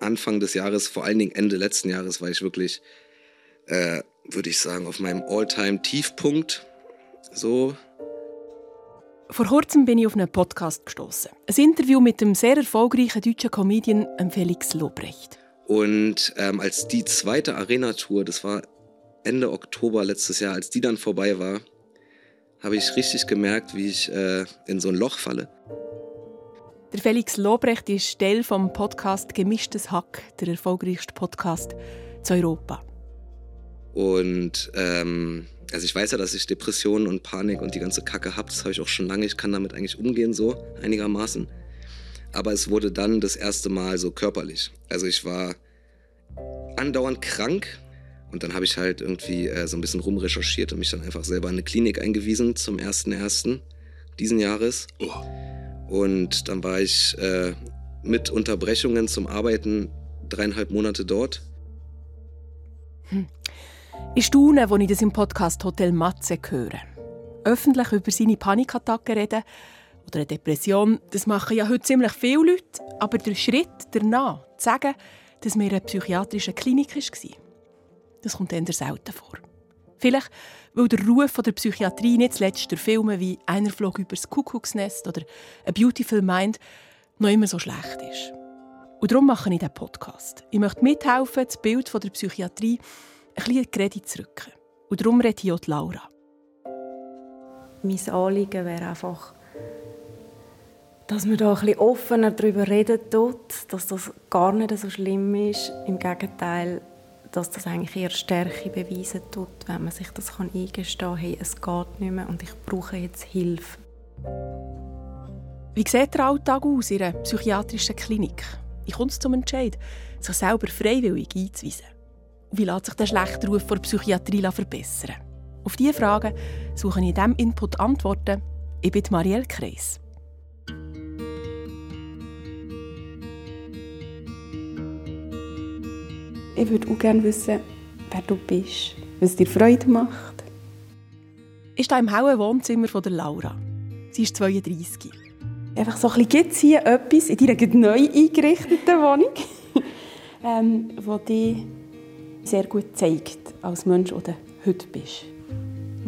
Anfang des Jahres, vor allen Dingen Ende letzten Jahres, war ich wirklich, äh, würde ich sagen, auf meinem All-Time-Tiefpunkt. So. Vor kurzem bin ich auf einen Podcast gestoßen. Ein Interview mit dem sehr erfolgreichen deutschen Comedian Felix Lobrecht. Und ähm, als die zweite Arena-Tour, das war Ende Oktober letztes Jahr, als die dann vorbei war, habe ich richtig gemerkt, wie ich äh, in so ein Loch falle. Der Felix Lobrecht ist Teil vom Podcast Gemischtes Hack, der erfolgreichste Podcast zu Europa. Und ähm, also ich weiß ja, dass ich Depressionen und Panik und die ganze Kacke habe. Das habe ich auch schon lange. Ich kann damit eigentlich umgehen, so einigermaßen. Aber es wurde dann das erste Mal so körperlich. Also ich war andauernd krank. Und dann habe ich halt irgendwie äh, so ein bisschen rumrecherchiert und mich dann einfach selber in eine Klinik eingewiesen zum 1.1. diesen Jahres. Oh. Und dann war ich äh, mit Unterbrechungen zum Arbeiten dreieinhalb Monate dort. Hm. Ich staune, als ich das im Podcast Hotel Matze höre. Öffentlich über seine Panikattacken reden oder eine Depression, das machen ja heute ziemlich viele Leute. Aber der Schritt danach, zu sagen, dass mir eine psychiatrische Klinik war, das kommt eher selten vor. Vielleicht, weil der Ruf der Psychiatrie nicht zuletzt durch Filme wie «Einer flog übers Kuckucksnest» oder «A Beautiful Mind» noch immer so schlecht ist. Und darum mache ich diesen Podcast. Ich möchte mithelfen, das Bild der Psychiatrie ein bisschen Kredit zu rücken. Und darum rede ich auch Laura. Mein Anliegen wäre einfach, dass man da ein bisschen offener darüber reden tut, dass das gar nicht so schlimm ist. Im Gegenteil, dass das eigentlich eher Stärke beweisen tut, wenn man sich das kann eingestehen kann, hey, es geht nicht mehr und ich brauche jetzt Hilfe. Wie sieht der Alltag aus in einer psychiatrischen Klinik? Wie kommt es zum Entscheid, sich selber freiwillig einzuweisen? Wie lässt sich der schlechte Ruf vor Psychiatrie verbessern? Auf diese Fragen suche ich in diesem Input Antworten. Ich bin Marielle Kreis. Ich würde auch gerne wissen, wer du bist, was dir Freude macht. Ich stehe im hellen Wohnzimmer von der Laura. Sie ist 32. Einfach so ein bisschen gibt es hier etwas in deiner neu eingerichteten Wohnung, ähm, das dich sehr gut zeigt als Mensch, der du heute bist.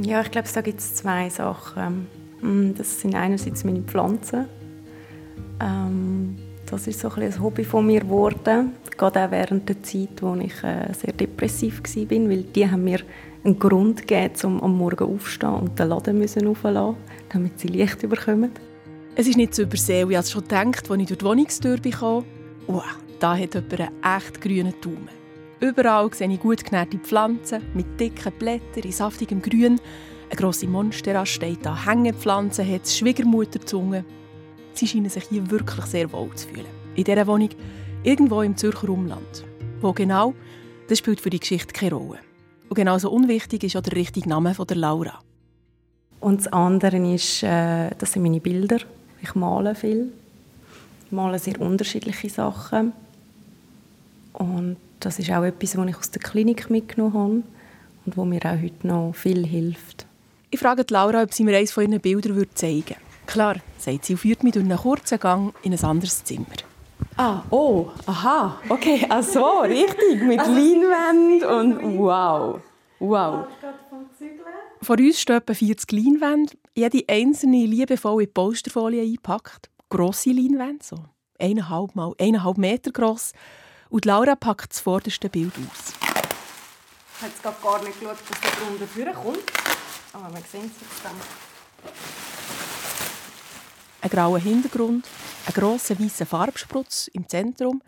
Ja, ich glaube, da gibt es zwei Sachen. Mm, das sind einerseits meine Pflanzen. Ähm, das ist so ein, ein Hobby von mir geworden, gerade auch während der Zeit, wo ich äh, sehr depressiv war, weil die haben mir einen Grund gegeben, um am Morgen aufzustehen und den Laden müssen auflassen, damit sie Licht bekommen. Es ist nicht zu übersehen, ich habe schon gedacht, als ich durch die Wohnungstür kam, wow, da hat jemand einen echt grünen Daumen. Überall sehe ich gut genährte Pflanzen mit dicken Blättern in saftigem Grün. Eine grosse Monstera steht da, Hängepflanzen hat Schwiegermutterzunge. Sie scheinen sich hier wirklich sehr wohl zu fühlen. In dieser Wohnung, irgendwo im Zürcher Umland. Wo genau, das spielt für die Geschichte keine Rolle. Und genauso unwichtig ist auch der richtige Name von der Laura. Und das andere ist, äh, das sind meine Bilder. Ich male viel. Ich male sehr unterschiedliche Sachen. Und das ist auch etwas, was ich aus der Klinik mitgenommen habe und wo mir auch heute noch viel hilft. Ich frage Laura, ob sie mir eines von ihren Bildern zeigen würde. Klar, sagt sie und führt mich durch einen kurzen Gang in ein anderes Zimmer. Ah, oh, aha, okay, ach so, richtig, mit Leinwand und wow, wow. Vor uns stehen etwa 40 Leinwände, jede einzelne liebevoll in Posterfolie eingepackt. Grosse Leinwände, so eineinhalb mal eineinhalb Meter gross. Und Laura packt das vorderste Bild aus. Ich habe jetzt gar nicht geschaut, was da drunter kommt. Aber wir sehen es jetzt dann ein grauer Hintergrund, ein grosser weißer Farbsprutz im Zentrum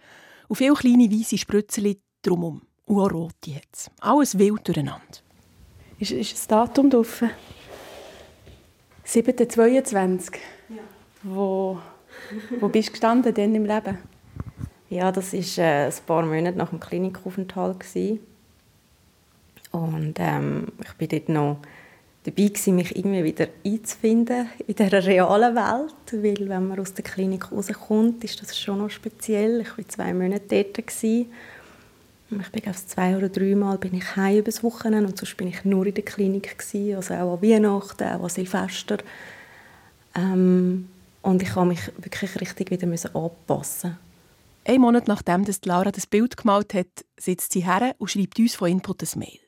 und viele kleine weiße Spritzchen drumherum. Und auch rote jetzt. Alles wild durcheinander. Ist, ist das Datum drauf? 7.22. Ja. Wo, wo bist du gestanden denn im Leben? Ja, das war äh, ein paar Monate nach dem Klinikaufenthalt. Und ähm, ich bin dort noch dabei gewesen, mich irgendwie wieder einzufinden in dieser realen Welt, weil wenn man aus der Klinik rauskommt, ist das schon noch speziell. Ich war zwei Monate dort. Gewesen. Ich bin glaube zwei oder drei Mal bin ich heim übers Wochenende und sonst bin ich nur in der Klinik gewesen, also auch an Weihnachten, auch an Silvester. Ähm, und ich habe mich wirklich richtig wieder anpassen Ein Monat nachdem dass Laura das Bild gemalt hat, sitzt sie her und schreibt uns von Input ein Mail.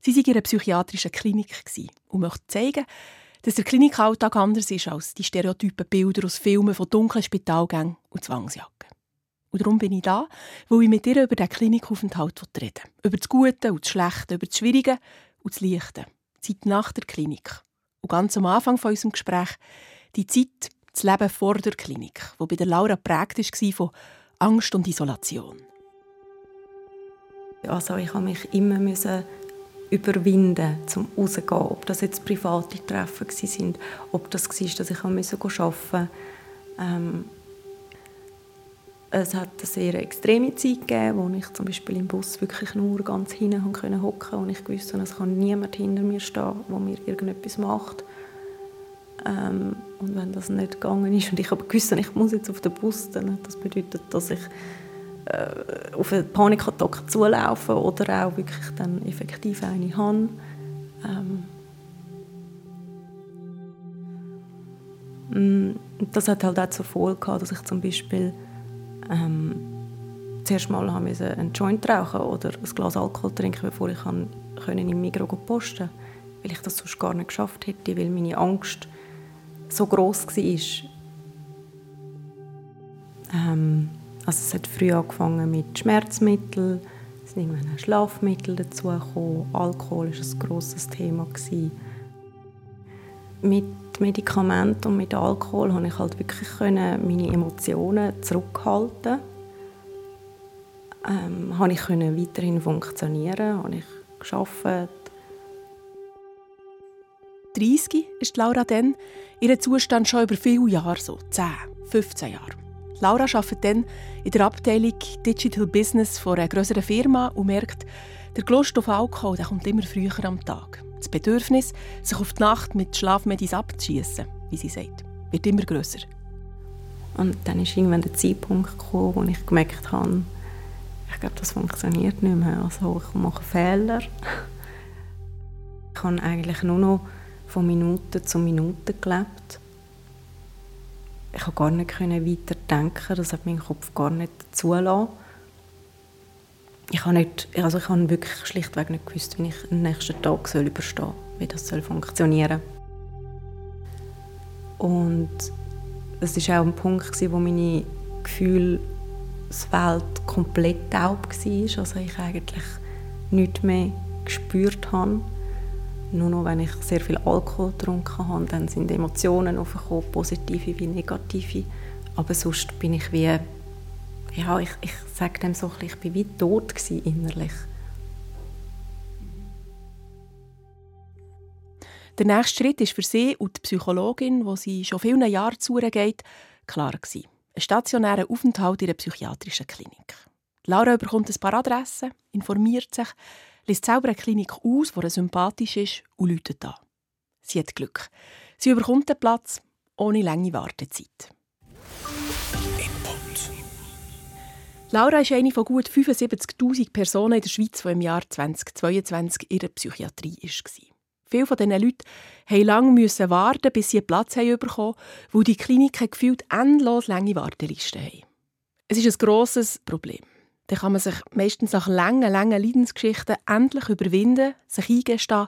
Sie war in einer psychiatrischen Klinik und möchte zeigen, dass der Klinikalltag anders ist als die stereotypen Bilder aus Filmen von dunklen Spitalgängen und Zwangsjacken. Und darum bin ich da, weil ich mit ihr über den Klinikaufenthalt reden will. Über das Gute und das Schlechte, über das Schwierige und das Leichte. Die Zeit nach der Klinik. Und ganz am Anfang von unserem Gespräch die Zeit, das Leben vor der Klinik, wo bei der Laura prägt war von Angst und Isolation. Also ich musste mich immer überwinden, um rauszugehen. Ob das jetzt private Treffen waren, ob das war, dass ich arbeiten musste. Ähm, es hat eine sehr extreme Zeit gegeben, wo ich zum Beispiel im Bus wirklich nur ganz hinten hocken konnte und ich wusste, es kann niemand hinter mir stehen, der mir irgendetwas macht. Ähm, und wenn das nicht gegangen ist und ich aber gewusst ich muss jetzt auf den Bus, dann das bedeutet, dass ich äh, auf eine Panikattacke zulaufen oder auch wirklich dann effektiv eine habe. Ähm, mm, das hat halt auch zur Folge gehabt, dass ich zum Beispiel ähm, zuerst mal haben einen Joint rauchen oder ein Glas Alkohol trinken, bevor ich kann, können im Migros posten weil ich das sonst gar nicht geschafft hätte, weil meine Angst so groß war. Ähm, also es hat früh angefangen mit Schmerzmitteln, es sind irgendwann Schlafmittel dazugekommen, Alkohol war ein grosses Thema. Gewesen. Mit Medikamenten und mit Alkohol konnte ich halt wirklich meine Emotionen zurückhalten. Ähm, konnte ich weiterhin funktionieren, habe ich gearbeitet. 30 ist Laura dann, ihren Zustand schon über viele Jahre so, 10, 15 Jahre. Laura arbeitet dann in der Abteilung Digital Business von einer größeren Firma und merkt, der Lust auf Alkohol der kommt immer früher am Tag. Das Bedürfnis, sich auf die Nacht mit Schlafmedis abzuschießen, wie sie sagt, wird immer größer. Und dann ist irgendwann der Zeitpunkt gekommen, wo ich gemerkt habe, ich glaube, das funktioniert nicht mehr. Also ich mache Fehler. Ich habe eigentlich nur noch von Minute zu Minute gelebt ich konnte gar nicht weiter denken, das hat mein Kopf gar nicht zulassen. Ich habe, nicht, also ich habe wirklich schlichtweg nicht gewusst, wie ich den nächsten Tag soll überstehen soll, wie das soll funktionieren Und es war auch ein Punkt, wo meine Gefühle Welt komplett taub war, also ich eigentlich nichts mehr gespürt habe. Nur noch, wenn ich sehr viel Alkohol getrunken habe, dann sind Emotionen aufgekommen, positive wie negative. Aber sonst bin ich wie, ja, ich, ich sage dem so, ich bin wie tot innerlich. Der nächste Schritt ist für sie und die Psychologin, wo sie schon viele Jahre zugeht, klar gewesen. Ein stationärer Aufenthalt in einer psychiatrischen Klinik. Laura bekommt ein paar Adressen, informiert sich, liest selber eine Klinik aus, die sympathisch ist und läutet an. Sie hat Glück. Sie überkommt den Platz ohne lange Wartezeit. Laura ist eine von gut 75.000 Personen in der Schweiz, die im Jahr 2022 in der Psychiatrie war. Viele von diesen Leuten mussten lange warten, bis sie einen Platz bekommen haben, weil die Kliniken gefühlt endlos lange Wartelisten haben. Es ist ein grosses Problem dann kann man sich meistens nach langen, langen Leidensgeschichten endlich überwinden, sich eingestehen,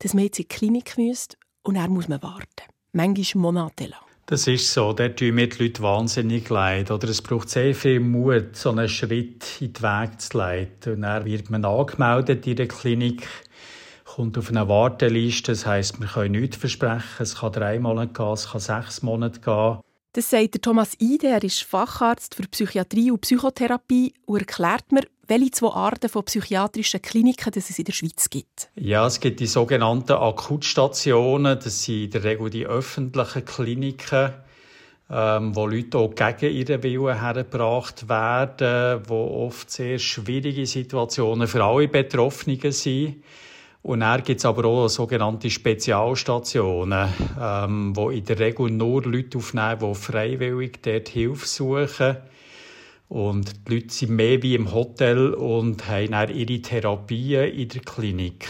dass man jetzt in die Klinik müsste und dann muss man warten. Manchmal monatelang. Das ist so, da tun mir die Leute wahnsinnig leid. Oder es braucht sehr viel Mut, so einen Schritt in den Weg zu leiten. Und dann wird man angemeldet in der Klinik, kommt auf eine Warteliste. Das heisst, wir können nichts versprechen. Es kann drei Monate gehen, es kann sechs Monate gehen. Das sagt Thomas Ide, er ist Facharzt für Psychiatrie und Psychotherapie und erklärt mir, welche zwei Arten von psychiatrischen Kliniken es in der Schweiz gibt. Ja, es gibt die sogenannten Akutstationen. Das sind in der Regel die öffentlichen Kliniken, ähm, wo Leute auch gegen ihren Willen hergebracht werden, wo oft sehr schwierige Situationen für alle Betroffenen sind. Und dann gibt es aber auch sogenannte Spezialstationen, ähm, wo in der Regel nur Leute aufnehmen, die freiwillig dort Hilfe suchen. Und die Leute sind mehr wie im Hotel und haben dann ihre Therapien in der Klinik.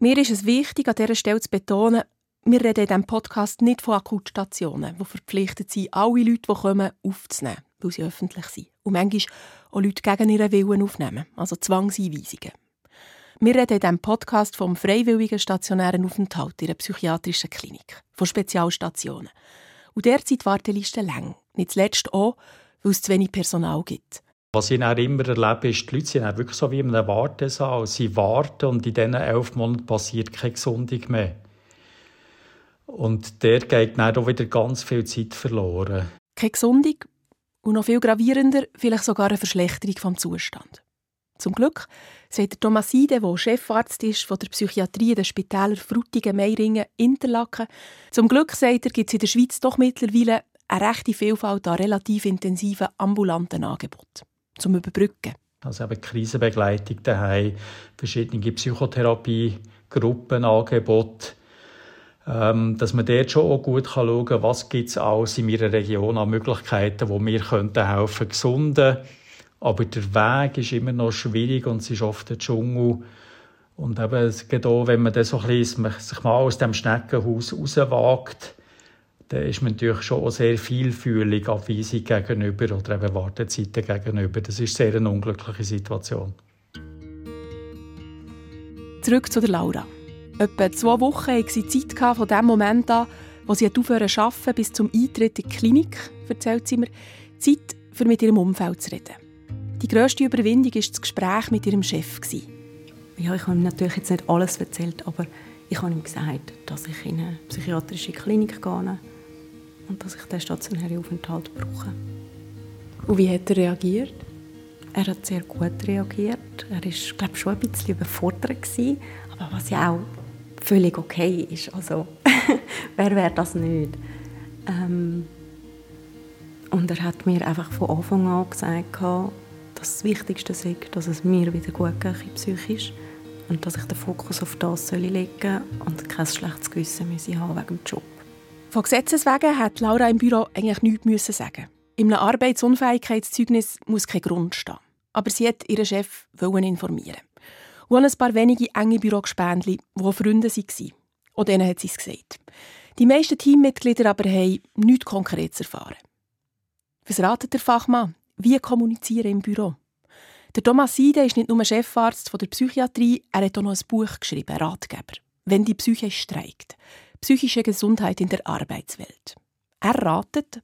Mir ist es wichtig, an dieser Stelle zu betonen, wir reden in diesem Podcast nicht von Akutstationen, die verpflichtet sind, alle Leute, die kommen, aufzunehmen. weil sie öffentlich sind. Und manchmal auch Leute gegen ihren Willen aufnehmen, also Zwangseinweisungen. Wir reden in diesem Podcast vom freiwilligen stationären Aufenthalt in einer psychiatrischen Klinik, von Spezialstationen. Und derzeit Wartelisten lang. Nicht zuletzt auch, weil es zu wenig Personal gibt. Was ich auch immer erlebe, ist, die Leute sind wirklich so wie in einem Wartesaal. Sie warten und in diesen elf Monaten passiert keine Gesundung mehr. Und der geht dann auch wieder ganz viel Zeit verloren. Keine Gesundung und noch viel gravierender, vielleicht sogar eine Verschlechterung vom Zustand. Zum Glück sagt Thomas Seide, der Chefarzt ist von der Psychiatrie der Spitäler Frutigen, Meiringen, Interlaken. Zum Glück, sagt er, gibt es in der Schweiz doch mittlerweile eine rechte Vielfalt an relativ intensiven ambulanten Angeboten zum Überbrücken. Also eben Krisenbegleitung daheim, verschiedene Psychotherapie, Gruppenangebote, ähm, dass man dort schon auch gut schauen kann, was gibt es alles in meiner Region an Möglichkeiten, wo wir könnten helfen, gesunden. Aber der Weg ist immer noch schwierig und es ist oft ein Dschungel. Und eben, es geht auch, wenn man dann so bisschen, sich mal aus dem Schneckenhaus rauswagt, dann ist man natürlich schon sehr vielfühlig Abweisung gegenüber oder eben Wartezeiten gegenüber. Das ist sehr eine unglückliche Situation. Zurück zu der Laura. Etwa zwei Wochen hatte sie Zeit von dem Moment an, wo sie aufhören zu arbeiten, bis zum Eintritt in die Klinik, erzählt sie mir, Zeit, für mit ihrem Umfeld zu reden. Die grösste Überwindung war das Gespräch mit ihrem Chef. Ja, ich habe ihm natürlich jetzt nicht alles erzählt, aber ich habe ihm gesagt, dass ich in eine psychiatrische Klinik gehe und dass ich den stationären Aufenthalt brauche. Und wie hat er reagiert? Er hat sehr gut reagiert. Er war, glaube ich, schon ein bisschen überfordert aber was ja auch völlig okay ist. Also, wer wäre das nicht? Ähm, und er hat mir einfach von Anfang an gesagt, dass das Wichtigste sei, dass es mir wieder gut geht, psychisch. Und dass ich den Fokus auf das legen soll und kein schlechtes Gewissen müsse haben wegen dem Job. Von Gesetzes wegen hat Laura im Büro eigentlich nichts sagen. In einem Arbeitsunfähigkeitszeugnis muss kein Grund stehen. Aber sie hat ihren Chef informieren. Und ein paar wenige enge Bürogespendli, die Freunde waren. Und denen hat sie es gesagt. Die meisten Teammitglieder aber haben nichts Konkretes erfahren. Was ratet der Fachmann? Wie kommunizieren im Büro? Der Thomas Seide ist nicht nur Chefarzt der Psychiatrie, er hat auch noch ein Buch geschrieben, Ratgeber. Wenn die Psyche streikt psychische Gesundheit in der Arbeitswelt. Er ratet,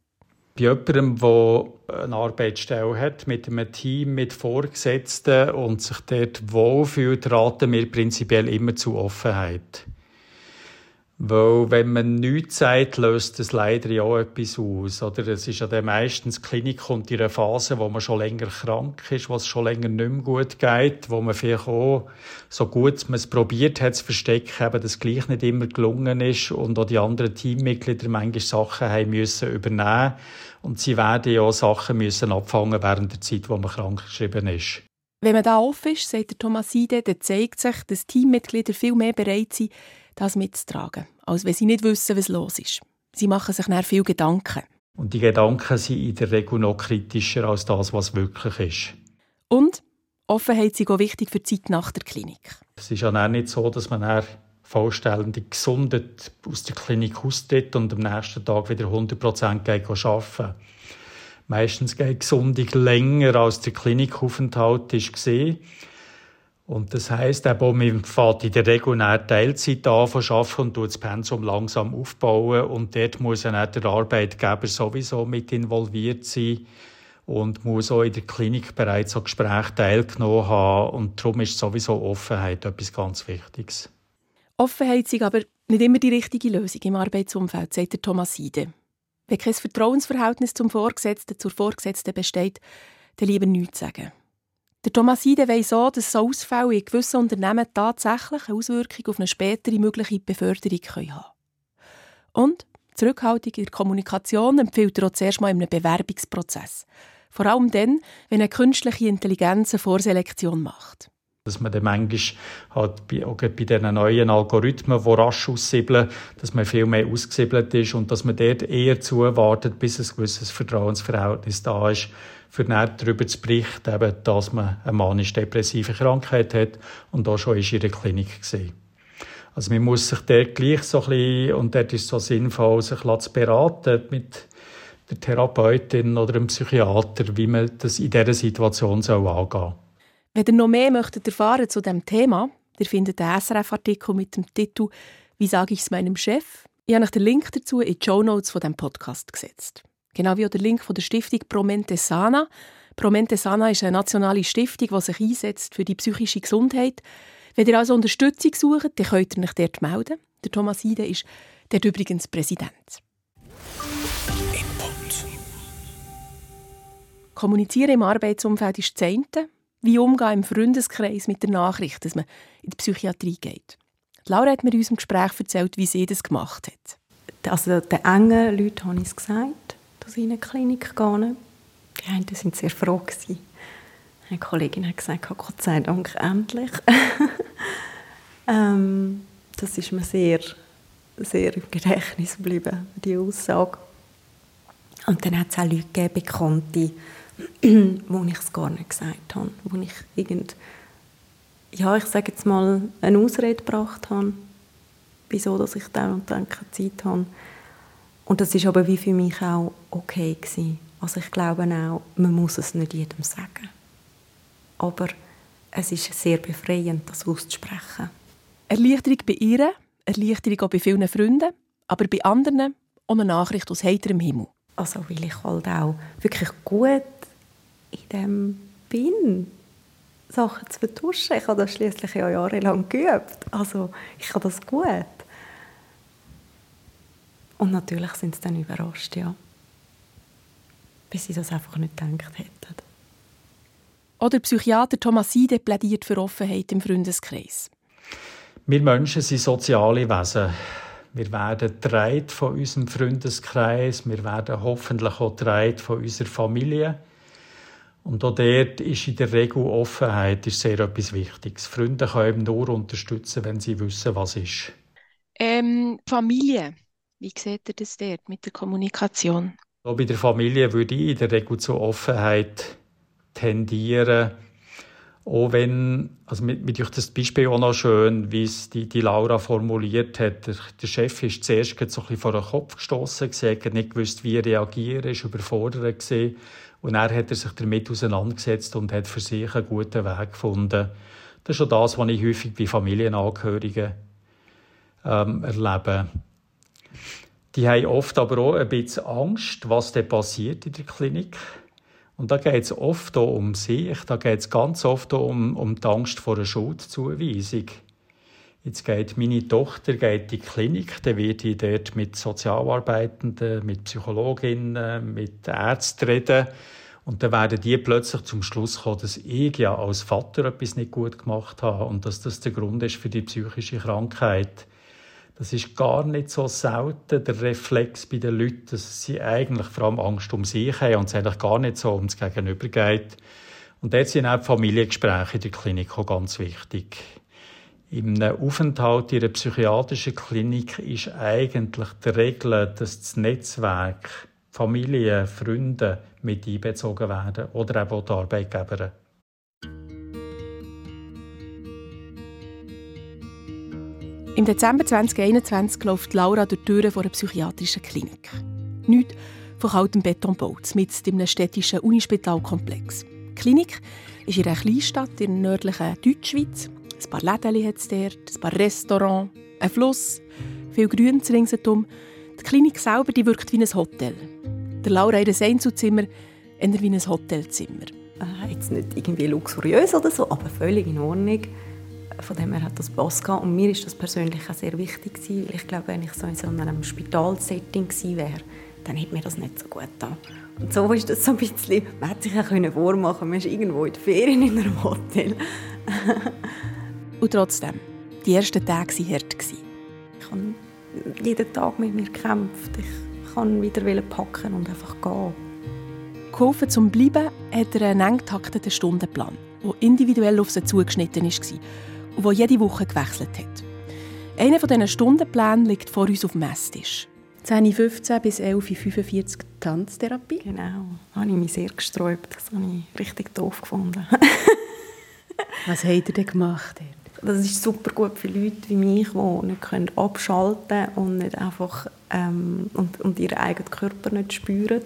bei jemandem, der eine Arbeitsstelle hat, mit einem Team, mit Vorgesetzten und sich dort wohlfühlt, raten wir prinzipiell immer zu Offenheit. Weil, wenn man nichts sagt, löst das leider ja auch etwas aus. Oder es ist ja dann meistens, die Klinik kommt in einer Phase, wo man schon länger krank ist, wo es schon länger nicht mehr gut geht, wo man vielleicht auch, so gut man es probiert hat zu verstecken, eben das gleich nicht immer gelungen ist und auch die anderen Teammitglieder manchmal Sachen haben müssen übernehmen und sie werden ja auch Sachen müssen abfangen während der Zeit, wo man krank geschrieben ist. Wenn man da offen ist, sagt der Thomas Seide, dann zeigt sich, dass Teammitglieder viel mehr bereit sind, das mitzutragen, als wenn sie nicht wissen, was los ist. Sie machen sich dann viel Gedanken. Und die Gedanken sind in der Regel noch kritischer als das, was wirklich ist. Und Offenheit ist auch wichtig für die Zeit nach der Klinik. Es ist ja auch nicht so, dass man vollständig gesundet aus der Klinik austritt und am nächsten Tag wieder 100% arbeiten Meistens geht die Gesundung länger als der Klinikaufenthalt war. Und das heisst, eben, man fährt in der Regel Teilzeit an von arbeiten und tut das Pensum langsam aufbauen. Und dort muss dann der Arbeitgeber sowieso mit involviert sein und muss auch in der Klinik bereits an Gesprächen teilgenommen haben. Und darum ist sowieso Offenheit etwas ganz Wichtiges. Offenheit ist aber nicht immer die richtige Lösung im Arbeitsumfeld, sagt Thomas Seide. Wenn kein Vertrauensverhältnis zum Vorgesetzten, zur Vorgesetzten besteht, dann lieber nichts sagen. Der Thomas Seide weiss auch, dass so Ausfälle in gewissen Unternehmen tatsächlich eine Auswirkung auf eine spätere mögliche Beförderung haben können. Und Zurückhaltung in der Kommunikation empfiehlt er auch zuerst mal in einem Bewerbungsprozess. Vor allem dann, wenn eine künstliche Intelligenz eine Vorselektion macht. Dass man dann manchmal halt bei, auch bei diesen neuen Algorithmen, die rasch aussiebeln, dass man viel mehr ausgesiebelt ist und dass man dort eher zuwartet, bis ein gewisses Vertrauensverhältnis da ist für darüber zu berichten, eben, dass man eine manisch-depressive Krankheit hat und auch schon ist in der Klinik gesehen. Also man muss sich dort gleich so ein bisschen, und dort ist es so sinnvoll, sich zu beraten mit der Therapeutin oder dem Psychiater, wie man das in dieser Situation soll angehen soll. Wenn ihr noch mehr möchtet erfahren zu diesem Thema, ihr findet den SRF-Artikel mit dem Titel «Wie sage ich es meinem Chef?» Ich habe euch den Link dazu in die Show Notes von dem Podcast gesetzt. Genau wie auch der Link von der Stiftung Promente Sana. Promente Sana ist eine nationale Stiftung, die sich einsetzt für die psychische Gesundheit. Wenn ihr also Unterstützung sucht, dann könnt ihr euch dort melden. Der Thomas Ide ist dort übrigens Präsident. Kommunizieren im Arbeitsumfeld ist das eine. Wie umgehen im Freundeskreis mit der Nachricht, dass man in die Psychiatrie geht. Laura hat mir in unserem Gespräch erzählt, wie sie das gemacht hat. Also den engen Leuten habe ich es gesagt, dass ich in eine Klinik gehe. Die einen waren sehr froh. Eine Kollegin hat gesagt, Gott sei Dank, endlich. ähm, das ist mir sehr, sehr im Gedächtnis geblieben, die Aussage. Und dann hat es auch Leute gegeben, Bekannte, wo ich es gar nicht gesagt habe, wo ich irgend, ja, ich sage jetzt mal, eine Ausrede gebracht habe, wieso dass ich dann und dann keine Zeit habe. Und das ist aber wie für mich auch okay gewesen. Also ich glaube auch, man muss es nicht jedem sagen. Aber es ist sehr befreiend, das auszusprechen. Erleichterung bei ihr, Erleichterung auch bei vielen Freunden, aber bei anderen auch eine Nachricht aus heiterem Himmel. Also weil ich halt auch wirklich gut in dem bin, Sachen zu vertuschen. Ich habe das schließlich ja jahrelang geübt. Also ich habe das gut. Und natürlich sind sie dann überrascht, ja. Bis sie das einfach nicht gedacht hätten. Oder Psychiater Thomas Seide plädiert für Offenheit im Freundeskreis. Wir Menschen sind soziale Wesen. Wir werden getragen von unserem Freundeskreis. Wir werden hoffentlich auch getragen von unserer Familie. Und auch dort ist in der Regel Offenheit ist sehr etwas Wichtiges. Freunde können eben nur unterstützen, wenn sie wissen, was ist. Ähm, Familie, wie seht ihr das dort mit der Kommunikation? Auch bei der Familie würde ich in der Regel zur Offenheit tendieren. Auch wenn, also mit, mit das Beispiel auch noch schön, wie es die, die Laura formuliert hat. Der, der Chef ist zuerst so ein bisschen vor den Kopf gestoßen, hat nicht gewusst, wie er reagieren, ist überfordert gewesen. Und er hat er sich damit auseinandergesetzt und hat für sich einen guten Weg gefunden. Das ist auch das, was ich häufig bei Familienangehörigen ähm, erlebe. Die haben oft aber auch ein bisschen Angst, was da passiert in der Klinik. Und da geht es oft auch um sich, da geht es ganz oft auch um, um die Angst vor einer Schuldzuweisung. Jetzt geht meine Tochter geht in die Klinik, dann werde ich dort mit Sozialarbeitenden, mit Psychologinnen, mit Ärzten reden. Und dann werden die plötzlich zum Schluss kommen, dass ich ja als Vater etwas nicht gut gemacht habe und dass das der Grund ist für die psychische Krankheit. Das ist gar nicht so selten der Reflex bei den Leuten, dass sie eigentlich vor allem Angst um sich haben und es eigentlich gar nicht so ums Gegenüber geht. Und dort sind auch Familiengespräche in der Klinik auch ganz wichtig. Im Aufenthalt in einer psychiatrischen Klinik ist eigentlich die Regel, dass das Netzwerk, Familie, Freunde mit einbezogen werden oder eben auch die Arbeitgeber. Im Dezember 2021 läuft Laura durch die Türen einer psychiatrischen Klinik. Nicht von kaltem Betonbau, mit in einem städtischen Unispitalkomplex. Die Klinik ist in einer Kleinstadt in der nördlichen Deutschschweiz ein paar Läden hat es dort, ein paar Restaurants, ein Fluss, viel Grün ringsherum. Die Klinik selber die wirkt wie ein Hotel. Der Laura ein Einzelzimmer eher wie ein Hotelzimmer. Äh, jetzt nicht irgendwie luxuriös oder so, aber völlig in Ordnung. Von dem her hat das Pass gehabt. Und mir ist das persönlich auch sehr wichtig weil ich glaube, wenn ich so in so einem Spitalsetting gewesen wäre, dann hätte mir das nicht so gut getan. Und so ist das so ein bisschen, man hätte sich vormachen können, man ist irgendwo in den Ferien in einem Hotel. Und trotzdem, die ersten Tage waren hart. Ich habe jeden Tag mit mir gekämpft. Ich kann wieder packen und einfach gehen. Geholfen zum Bleiben hat er einen eng getakteten Stundenplan, der individuell auf sie zugeschnitten war und der jede Woche gewechselt hat. Einer dieser Stundenpläne liegt vor uns auf dem Esstisch. 10.15 bis 11.45 Uhr Tanztherapie. Genau, da habe ich mich sehr gesträubt. Das habe ich richtig doof gefunden. Was habt ihr denn gemacht? Das ist super gut für Leute wie mich, die nicht abschalten können und nicht einfach ähm, und, und ihren eigenen Körper nicht spüren.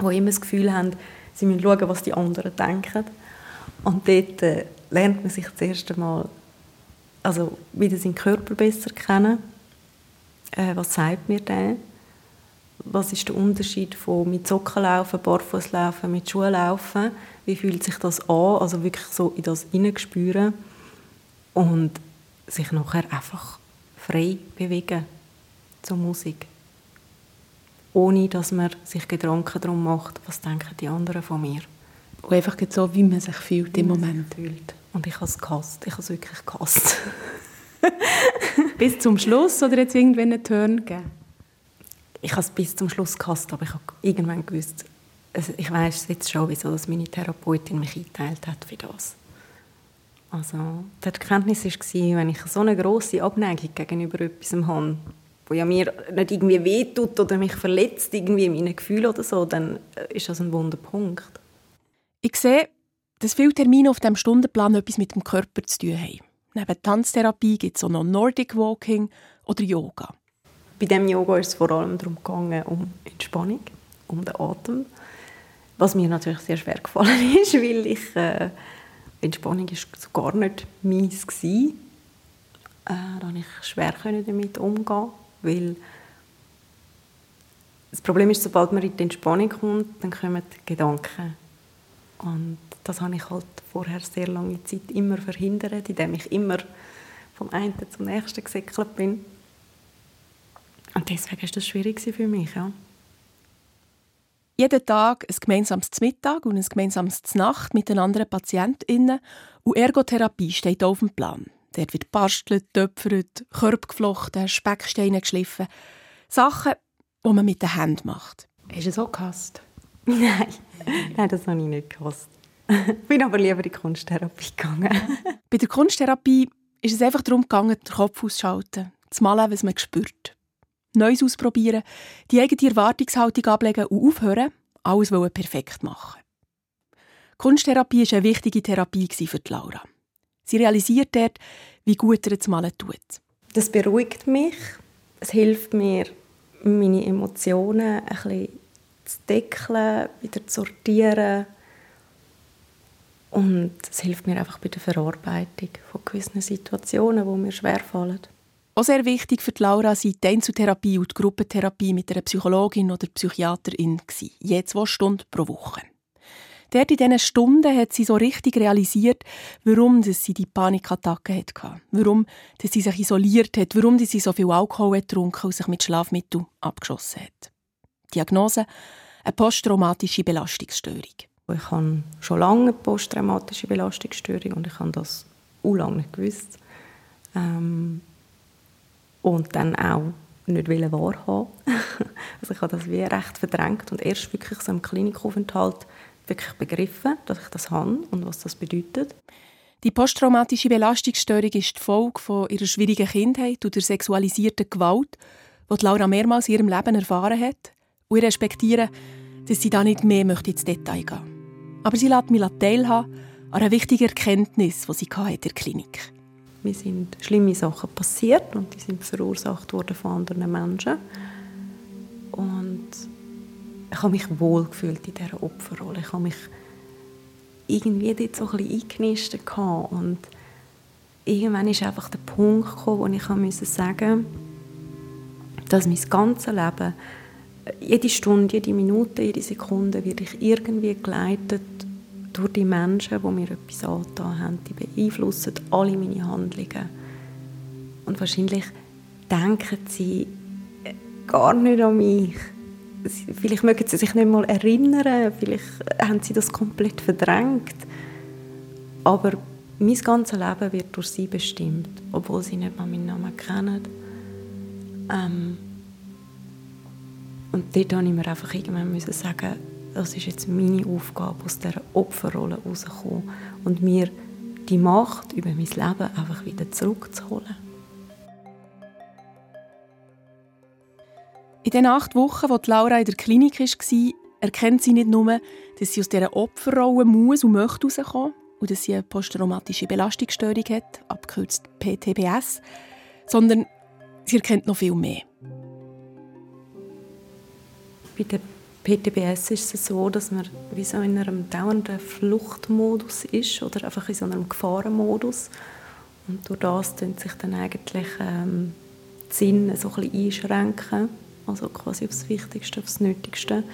die immer das Gefühl haben, sie müssen schauen, was die anderen denken. Und dort äh, lernt man sich das erste Mal also wieder seinen Körper besser kennen. Äh, was sagt mir der? Was ist der Unterschied von mit Socken laufen, Barfuß laufen, mit Schuhen laufen? Wie fühlt sich das an? Also wirklich so in das hineinspüren und sich nachher einfach frei bewegen zur Musik. Ohne, dass man sich Gedanken darum macht, was denken die anderen von mir. Und einfach so, wie man sich fühlt im Moment. Fühlt. Und ich habe es gehasst. Ich habe es wirklich gehasst. bis zum Schluss oder jetzt irgendwann einen Turn gegeben? Ich habe es bis zum Schluss gehasst, aber ich habe irgendwann gewusst, also ich weiß jetzt schon, wieso dass meine Therapeutin mich eingeteilt hat für das. Also die Erkenntnis war, wenn ich so eine grosse Abneigung gegenüber etwas habe, wo ja mir nicht irgendwie wehtut oder mich verletzt irgendwie in meinen Gefühlen oder so, dann ist das ein Wunderpunkt. Ich sehe, dass viele Termine auf dem Stundenplan etwas mit dem Körper zu tun haben. Neben Tanztherapie gibt es auch noch Nordic Walking oder Yoga. Bei dem Yoga ist es vor allem darum gegangen, um Entspannung, um den Atem. Was mir natürlich sehr schwer gefallen ist, weil ich äh, Entspannung ist so gar nicht meins gsi. Äh, da konnte ich schwer damit umgehen, weil das Problem ist, sobald man in die Entspannung kommt, dann kommen Gedanken. Und das habe ich halt vorher sehr lange Zeit immer verhindert, indem ich immer vom einen zum nächsten gesäckelt bin. Und deswegen ist das schwierig für mich, ja. Jeden Tag ein gemeinsames Mittag und ein gemeinsames Nacht mit den anderen PatientInnen und Ergotherapie steht auf dem Plan. Dort wird bastelt, töpfert, Körper geflochten, Specksteine geschliffen. Sachen, die man mit den Händen macht. Hast du es auch gehasst? Nein, Nein das habe ich nicht gehasst. Ich bin aber lieber in die Kunsttherapie gegangen. Bei der Kunsttherapie ist es einfach darum gegangen, den Kopf auszuschalten, zu malen, was man spürt. Neues ausprobieren, die eigene Erwartungshaltung ablegen und aufhören, alles perfekt machen. Kunsttherapie war eine wichtige Therapie für Laura. Sie realisiert dort, wie gut er das Malen tut. Das beruhigt mich. Es hilft mir, meine Emotionen ein bisschen zu deckeln, wieder zu sortieren. Und es hilft mir einfach bei der Verarbeitung von gewissen Situationen, die mir schwerfallen. Auch sehr wichtig für Laura sind die Einzeltherapie und die Gruppentherapie mit einer Psychologin oder Psychiaterin. Je zwei Stunden pro Woche. Dort in diesen Stunden hat sie so richtig realisiert, warum sie die Panikattacke hatte. Warum sie sich isoliert hat. Warum sie so viel Alkohol getrunken und sich mit Schlafmitteln abgeschossen hat. Diagnose: eine posttraumatische Belastungsstörung. Ich habe schon lange eine posttraumatische Belastungsstörung und ich habe das auch lange nicht gewusst. Ähm, und dann auch nicht wahrhaben Also ich habe das wie recht verdrängt und erst wirklich so im Klinikaufenthalt wirklich begriffen, dass ich das habe und was das bedeutet. Die posttraumatische Belastungsstörung ist die Folge von ihrer schwierigen Kindheit und der sexualisierten Gewalt, die Laura mehrmals in ihrem Leben erfahren hat. Und ich respektiere, dass sie da nicht mehr ins Detail gehen möchte. Aber sie lässt mich teilhaben an einer wichtigen Erkenntnis, die sie in der Klinik hatte. Mir sind schlimme Sachen passiert und die sind verursacht worden von anderen Menschen. Und ich habe mich wohl gefühlt in dieser Opferrolle. Ich habe mich irgendwie dort so ein eingenistet und irgendwann ist einfach der Punkt gekommen, wo ich sagen musste, dass mein ganzes Leben, jede Stunde, jede Minute, jede Sekunde, werde ich irgendwie geleitet durch die Menschen, die mir etwas angetan haben, die beeinflussen alle meine Handlungen. Und wahrscheinlich denken sie äh, gar nicht an mich. Vielleicht mögen sie sich nicht mal erinnern, vielleicht haben sie das komplett verdrängt. Aber mein ganzes Leben wird durch sie bestimmt, obwohl sie nicht mal meinen Namen kennen. Ähm und dort musste ich mir einfach irgendwann sagen, das ist jetzt meine Aufgabe, aus dieser Opferrolle rauszukommen und mir die Macht über mein Leben einfach wieder zurückzuholen. In den acht Wochen, wo Laura in der Klinik war, erkennt sie nicht nur, dass sie aus dieser Opferrolle muss und möchte rauskommen und dass sie eine posttraumatische Belastungsstörung hat, abgekürzt PTBS, sondern sie erkennt noch viel mehr. Bei der PTBS ist es so, dass man wie so in einem dauernden Fluchtmodus ist oder einfach in so einem Gefahrenmodus. Und durch das tun sich dann eigentlich ähm, die Sinne so ein bisschen einschränken, also quasi aufs Wichtigste, aufs Nötigste.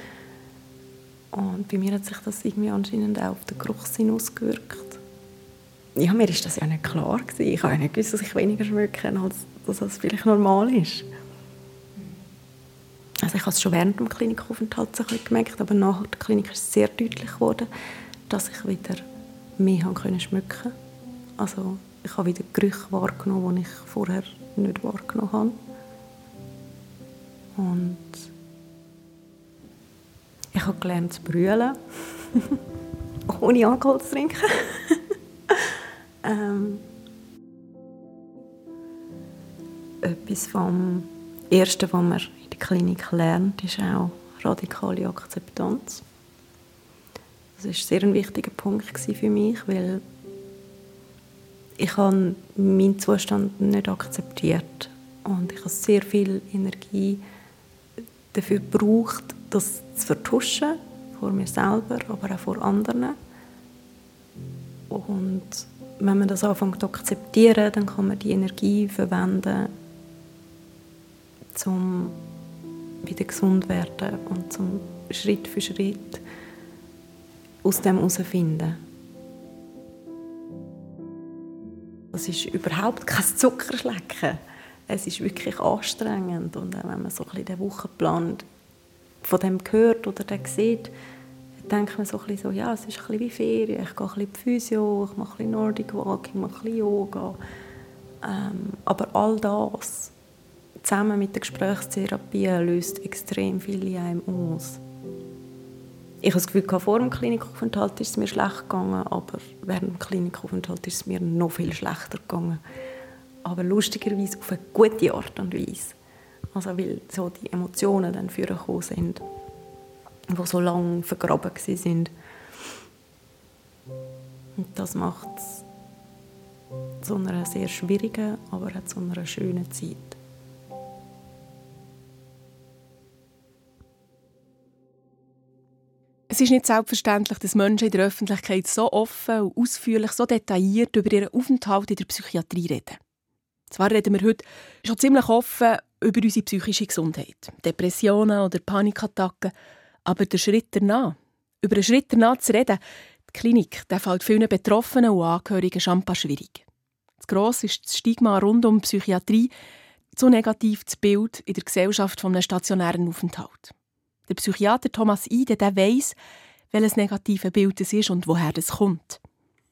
Und bei mir hat sich das irgendwie anscheinend auch auf den Geruchssinn ausgewirkt. Ja, mir ist das ja nicht klar gewesen. Ich habe ja nicht gewusst, dass ich weniger schmecke, als dass das vielleicht normal ist. Also ich habe es schon während dem Klinikaufenthalt gemerkt, aber nach der Klinik ist es sehr deutlich geworden, dass ich wieder mehr haben können schmecken. Also ich habe wieder Gerüche wahrgenommen, die ich vorher nicht wahrgenommen habe. Und ich habe gelernt zu brüllen, ohne Alkohol zu trinken. ähm, etwas vom Ersten, was man in der Klinik lernt, ist auch radikale Akzeptanz. Das war sehr ein wichtiger Punkt für mich, weil ich habe meinen Zustand nicht akzeptiert und ich habe sehr viel Energie dafür gebraucht, das zu vertuschen, vor mir selber, aber auch vor anderen. Und wenn man das anfängt zu akzeptieren, dann kann man die Energie verwenden, um wieder gesund zu werden und zum Schritt für Schritt aus dem herauszufinden. Das ist überhaupt kein Zuckerschlecken. Es ist wirklich anstrengend. Und wenn man so den Wochenplan von dem hört oder den sieht, denkt man so ein bisschen so, ja, es ist ein bisschen wie Ferien. Ich gehe ein bisschen Physio, ich mache ein bisschen Nordic Walking, mache ein bisschen Yoga. Ähm, aber all das zusammen mit der Gesprächstherapie löst extrem viel in einem aus. Ich habe das Gefühl, vor dem Klinikaufenthalt ist es mir schlecht gegangen, aber während dem Klinikaufenthalt ist es mir noch viel schlechter gegangen. Aber lustigerweise auf eine gute Art und Weise. Also weil so die Emotionen dann vorgekommen sind, die so lange vergraben sind. Und das macht es zu einer sehr schwierigen, aber auch zu einer schönen Zeit. Es ist nicht selbstverständlich, dass Menschen in der Öffentlichkeit so offen und ausführlich, so detailliert über ihren Aufenthalt in der Psychiatrie reden. Zwar reden wir heute schon ziemlich offen über unsere psychische Gesundheit, Depressionen oder Panikattacken, aber der Schritt danach, über einen Schritt danach zu reden, die Klinik, der fällt vielen Betroffenen und Angehörigen schon schwierig. Zu gross ist das Stigma rund um Psychiatrie, zu negativ das Bild in der Gesellschaft von einem stationären Aufenthalt. Der Psychiater Thomas Ide der weiss, welches negative Bild es ist und woher es kommt.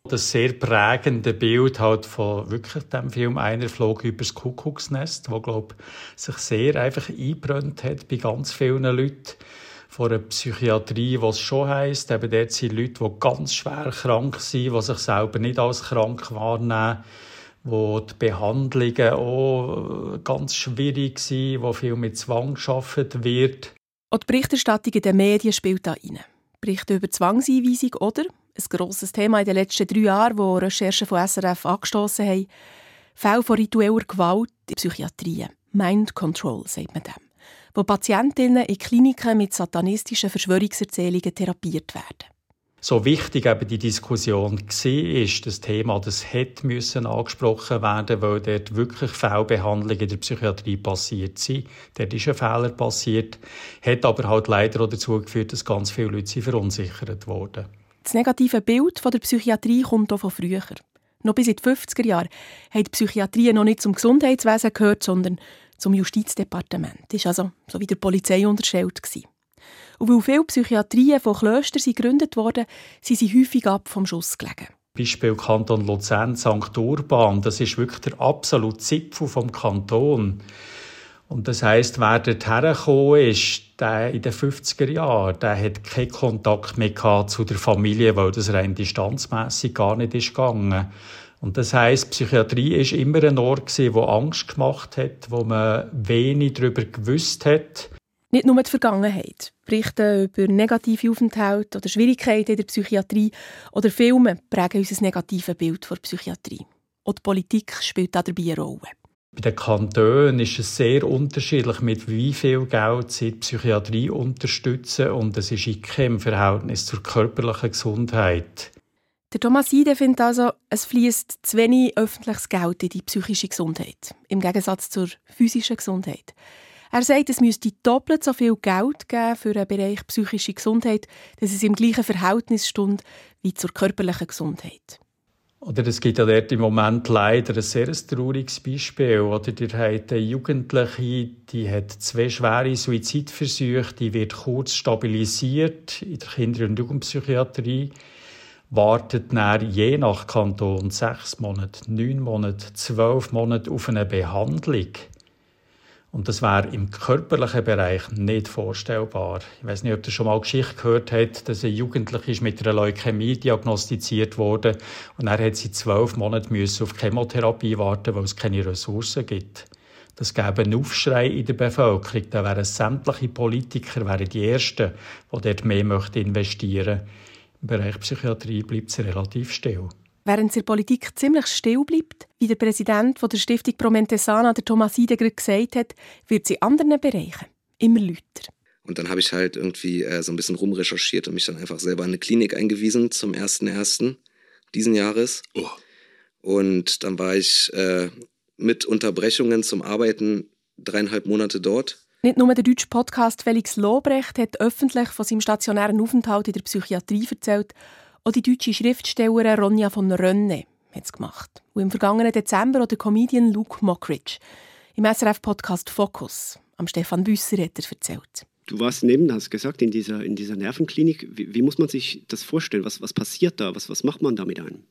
Das sehr prägende Bild halt von wirklich dem Film «Einer flog übers Kuckucksnest», wo glaube sich sehr einfach eingebrannt hat bei ganz vielen Leuten von einer Psychiatrie, was schon heisst, eben dort sind Leute, die ganz schwer krank sind, die sich selber nicht als krank wahrnehmen, wo die Behandlungen auch ganz schwierig sind, wo viel mit Zwang geschaffen wird. Auch die Berichterstattung in den Medien spielt da rein. Berichte über Zwangseinweisung oder, ein grosses Thema in den letzten drei Jahren, wo Recherchen von SRF angestoßen haben, Fälle von ritueller Gewalt in Psychiatrien. Mind Control, sagt man dem. Wo Patientinnen in Kliniken mit satanistischen Verschwörungserzählungen therapiert werden so wichtig eben die Diskussion war, ist das Thema, das hätte müssen angesprochen werden, weil dort wirklich Fehlbehandlungen in der Psychiatrie passiert sind. Dort ist ein Fehler passiert, hat aber halt leider auch dazu geführt, dass ganz viele Leute verunsichert wurden. Das negative Bild von der Psychiatrie kommt auch von früher. Noch bis in die 50er Jahre hat die Psychiatrie noch nicht zum Gesundheitswesen gehört, sondern zum Justizdepartement. Das war also so wie der Polizei unterstellt. Gewesen. Und weil viele Psychiatrien von Klöstern gegründet wurden, sind sie häufig ab vom Schuss gelegen. Beispiel Kanton Luzern, St. Urban, das ist wirklich der absolute Zipfel vom Kanton. Und das heisst, wer dort hergekommen ist, der in den 50er Jahren, der hat keinen Kontakt mehr zu der Familie, weil das rein distanzmässig gar nicht ist gegangen. Und das heisst, Psychiatrie ist immer ein Ort gewesen, wo Angst gemacht hat, wo man wenig darüber gewusst hat. Nicht nur die Vergangenheit. Berichte über negative Aufenthalte oder Schwierigkeiten in der Psychiatrie oder Filme prägen unser negatives Bild der Psychiatrie. Auch die Politik spielt dabei eine Rolle. Bei den Kantonen ist es sehr unterschiedlich, mit wie viel Geld sie die Psychiatrie unterstützen und es ist in keinem Verhältnis zur körperlichen Gesundheit. Der Thomas Seide findet also, es fließt zu wenig öffentliches Geld in die psychische Gesundheit, im Gegensatz zur physischen Gesundheit. Er sagt, es müsste doppelt so viel Geld geben für den Bereich psychische Gesundheit, dass es im gleichen Verhältnis stund wie zur körperlichen Gesundheit. Oder es gibt ja dort im Moment leider ein sehr trauriges Beispiel. Oder ihr habt eine Jugendliche, die hat zwei schwere Suizidversuche, die wird kurz stabilisiert in der Kinder- und Jugendpsychiatrie, wartet dann je nach Kanton sechs Monate, neun Monate, zwölf Monate auf eine Behandlung. Und das wäre im körperlichen Bereich nicht vorstellbar. Ich weiß nicht, ob ihr schon mal Geschichte gehört habt, dass ein Jugendlicher mit einer Leukämie diagnostiziert wurde und er hat sie zwölf Monate auf Chemotherapie warten, weil es keine Ressourcen gibt. Das gäbe einen Aufschrei in der Bevölkerung. Da wären sämtliche Politiker wären die Ersten, die dort mehr investieren möchten. Im Bereich Psychiatrie bleibt es relativ still. Während der Politik ziemlich still bleibt, wie der Präsident der Stiftung Promentesana, der Thomas Idegger, gesagt hat, wird sie in anderen Bereichen immer lauter. Und dann habe ich halt irgendwie äh, so ein bisschen rumrecherchiert und mich dann einfach selber in eine Klinik eingewiesen zum 1.1. diesen Jahres. Oh. Und dann war ich äh, mit Unterbrechungen zum Arbeiten dreieinhalb Monate dort. Nicht nur der deutsche Podcast Felix Lobrecht hat öffentlich von seinem stationären Aufenthalt in der Psychiatrie erzählt, auch die deutsche Schriftstellerin Ronja von Rönne hat es gemacht. Und im vergangenen Dezember auch der Comedian Luke Mockridge. Im SRF-Podcast Focus. Am Stefan Büsser hat er erzählt. Du warst neben, hast gesagt, in dieser, in dieser Nervenklinik. Wie, wie muss man sich das vorstellen? Was, was passiert da? Was, was macht man da mit einem?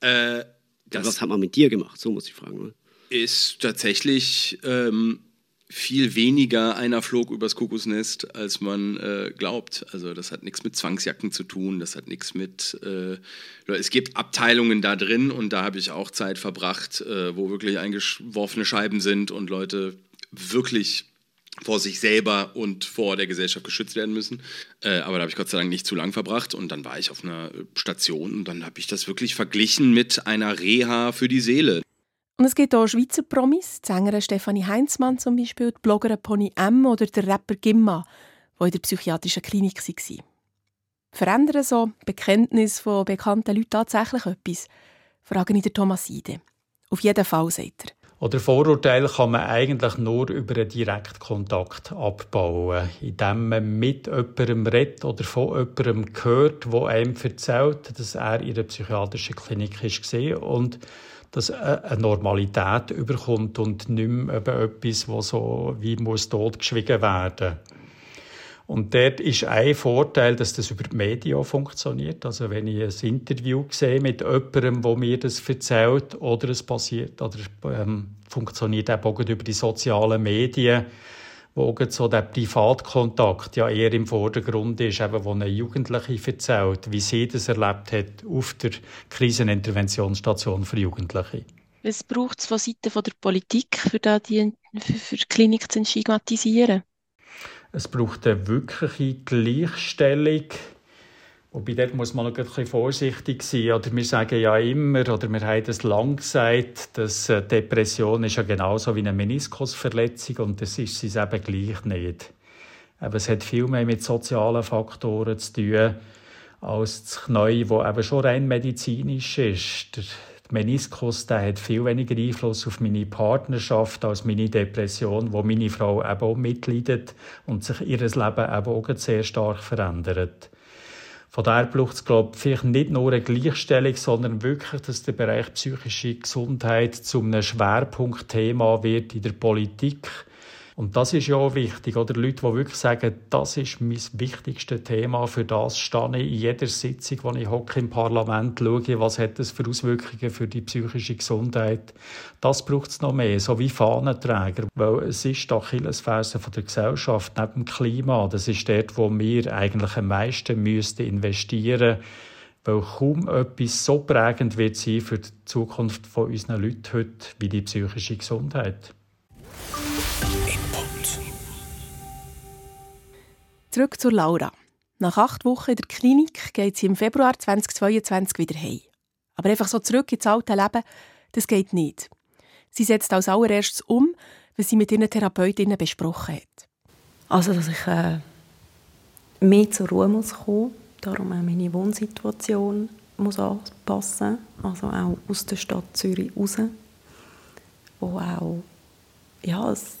Äh, was hat man mit dir gemacht? So muss ich fragen. Oder? Ist tatsächlich ähm, viel weniger einer flog übers Kuckucksnest, als man äh, glaubt. Also das hat nichts mit Zwangsjacken zu tun, das hat nichts mit... Äh, es gibt Abteilungen da drin und da habe ich auch Zeit verbracht, äh, wo wirklich eingeworfene Scheiben sind und Leute wirklich vor sich selber und vor der Gesellschaft geschützt werden müssen. Äh, aber da habe ich Gott sei Dank nicht zu lang verbracht und dann war ich auf einer Station und dann habe ich das wirklich verglichen mit einer Reha für die Seele. Und es gibt auch Schweizer Promis, die Sängerin Stefanie Heinzmann zum Beispiel, die Bloggerin Pony M oder der Rapper Gimma, die in der psychiatrischen Klinik waren. Verändern so Bekenntnis von bekannten Leuten tatsächlich etwas? Frage ich Thomas Ide. Auf jeden Fall, sagt er. Oder Vorurteile kann man eigentlich nur über einen Direktkontakt abbauen, indem man mit jemandem redet oder von jemandem hört, der einem erzählt, dass er in einer psychiatrischen Klinik war und dass eine Normalität überkommt und nicht mehr etwas, was so wie muss totgeschwiegen werden und dort ist ein Vorteil, dass das über die Medien funktioniert. Also wenn ich ein Interview sehe mit jemandem, der mir das erzählt, oder es passiert, oder ähm, funktioniert auch über die sozialen Medien, wo so der Privatkontakt ja eher im Vordergrund ist, eben, wo eine Jugendliche erzählt, wie sie das erlebt hat auf der Kriseninterventionsstation für Jugendliche. Was braucht es von Seiten der Politik, für, die, für die Klinik zu stigmatisieren? Es braucht eine wirkliche Gleichstellung Wobei dort muss man noch ein bisschen vorsichtig sein. Oder wir sagen ja immer, oder wir haben es lang gesagt, dass äh, Depression ist ja genauso wie eine Meniskusverletzung und das ist sie eben gleich nicht. Aber es hat viel mehr mit sozialen Faktoren zu tun als das Knie, das eben schon rein medizinisch ist. Der Meniskus der hat viel weniger Einfluss auf meine Partnerschaft als meine Depression, wo meine Frau eben auch mitleidet und sich ihr Leben eben auch sehr stark verändert. Von daher braucht es, glaube ich, vielleicht nicht nur eine Gleichstellung, sondern wirklich, dass der Bereich psychische Gesundheit zu einem Schwerpunktthema wird in der Politik und das ist ja auch wichtig, oder Leute, die wirklich sagen, das ist mein wichtigstes Thema, für das stehe ich in jeder Sitzung, wo ich hocke im Parlament, schaue, was hat das für Auswirkungen für die psychische Gesundheit. Das braucht es noch mehr, so wie Fahnenträger, weil es ist die Achillesferse der Gesellschaft neben dem Klima. Das ist dort, wo wir eigentlich am meisten müssten investieren weil kaum etwas so prägend wird sein für die Zukunft von unseren Leuten heute wie die psychische Gesundheit. Zurück zur Laura. Nach acht Wochen in der Klinik geht sie im Februar 2022 wieder heim. Aber einfach so zurück ins alte Leben, das geht nicht. Sie setzt als allererstes um, was sie mit ihren Therapeutinnen besprochen hat. Also, dass ich äh, mehr zur Ruhe muss kommen, darum auch meine Wohnsituation muss anpassen, also auch aus der Stadt Zürich raus, wo auch ja, es,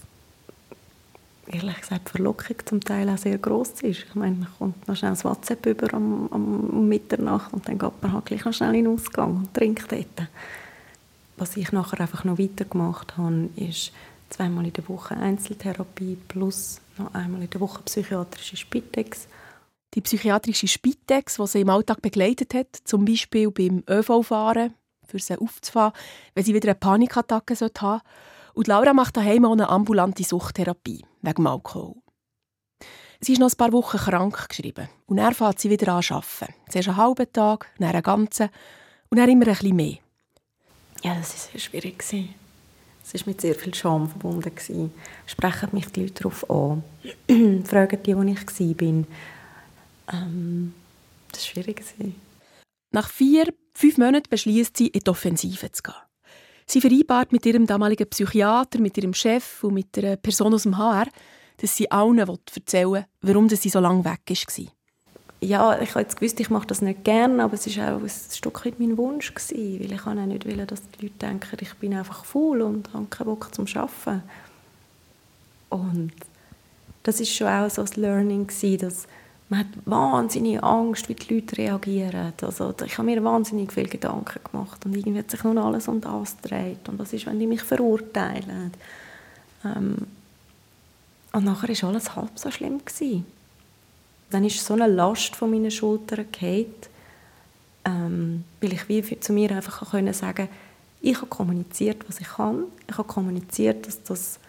ehrlich gesagt Verlockung zum Teil auch sehr groß ist. Ich meine, man kommt noch schnell das WhatsApp über am, um Mitternacht und dann geht man halt gleich noch schnell in den Ausgang und trinkt dort. Was ich nachher einfach noch weitergemacht habe, ist zweimal in der Woche Einzeltherapie plus noch einmal in der Woche psychiatrische Spitex. Die psychiatrische Spitex, die sie im Alltag begleitet hat, zum Beispiel beim ÖV-Fahren, für sie aufzufahren, wenn sie wieder eine Panikattacke haben sollte. Und Laura macht daheim auch eine ambulante Suchttherapie, wegen Alkohol. Sie ist noch ein paar Wochen krank geschrieben und dann fährt sie wieder an arbeiten. Zuerst einen halben Tag, dann einen ganzen und dann immer ein bisschen mehr. Ja, das war sehr schwierig. Es war mit sehr viel Scham verbunden. Sprechen mich die Leute darauf an. Fragen die, wo ich war. Ähm, das war schwierig. Nach vier, fünf Monaten beschließt sie, in die Offensive zu gehen. Sie vereinbart mit ihrem damaligen Psychiater, mit ihrem Chef und mit einer Person aus dem HR, dass sie allen erzählen will, warum sie so lange weg war ja, ich habe jetzt gewusst, ich mache das nicht gerne, aber es war auch ein Stück weit mein Wunsch gewesen, weil ich auch nicht will, dass die Leute denken, ich bin einfach faul und habe keinen Bock zum Arbeiten. Und das ist schon auch so ein Learning gewesen, dass man hat wahnsinnige Angst, wie die Leute reagieren. Also ich habe mir wahnsinnig viele Gedanken gemacht und irgendwie hat sich nun alles um das gedreht. Und was ist, wenn die mich verurteilen? Ähm, und nachher war alles halb so schlimm gewesen dann ist so eine Last von meinen Schultern gefallen, ähm, weil ich wie zu mir einfach sagen ich habe kommuniziert, was ich kann. Ich habe kommuniziert, dass, das,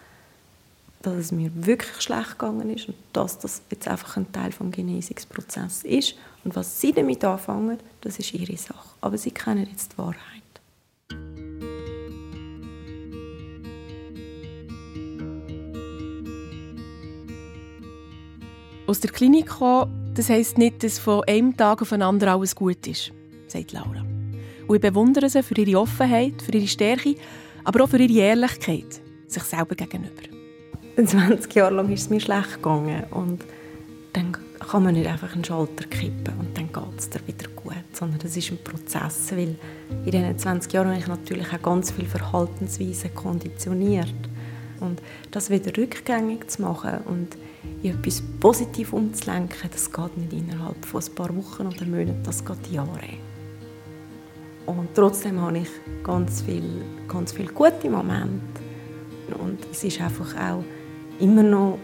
dass es mir wirklich schlecht gegangen ist und dass das jetzt einfach ein Teil des Genesungsprozesses ist. Und was sie damit anfangen, das ist ihre Sache. Aber sie kennen jetzt die Wahrheit. Aus der Klinik kommen, das heisst nicht, dass von einem Tag auf den anderen alles gut ist, sagt Laura. Und ich bewundere sie für ihre Offenheit, für ihre Stärke, aber auch für ihre Ehrlichkeit, sich selber gegenüber. 20 Jahre lang ist es mir schlecht gegangen und dann kann man nicht einfach einen Schalter kippen und dann geht es dir wieder gut, sondern das ist ein Prozess, weil in diesen 20 Jahren habe ich natürlich auch ganz viele Verhaltensweisen konditioniert und das wieder rückgängig zu machen und in etwas positiv umzulenken, das geht nicht innerhalb von ein paar Wochen oder Monaten, das geht Jahre. Und trotzdem habe ich ganz viele ganz viel gute Momente. Und es ist einfach auch immer noch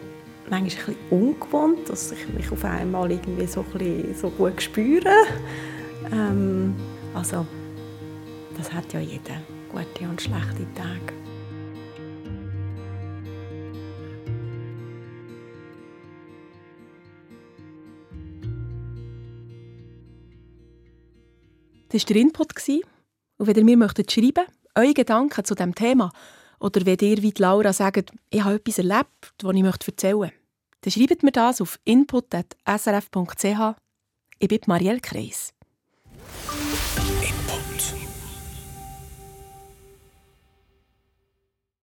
manchmal ein bisschen ungewohnt, dass ich mich auf einmal irgendwie so, ein so gut spüre. Ähm, also, das hat ja jeder, gute und schlechte Tage. Das war der Input. Und wenn ihr mir möchtet schreiben eure Gedanken zu diesem Thema, oder wenn ihr wie Laura sagt, ich habe etwas erlebt, das ich erzählen möchte, dann schreibt mir das auf input.srf.ch. Ich bin Marielle Kreis.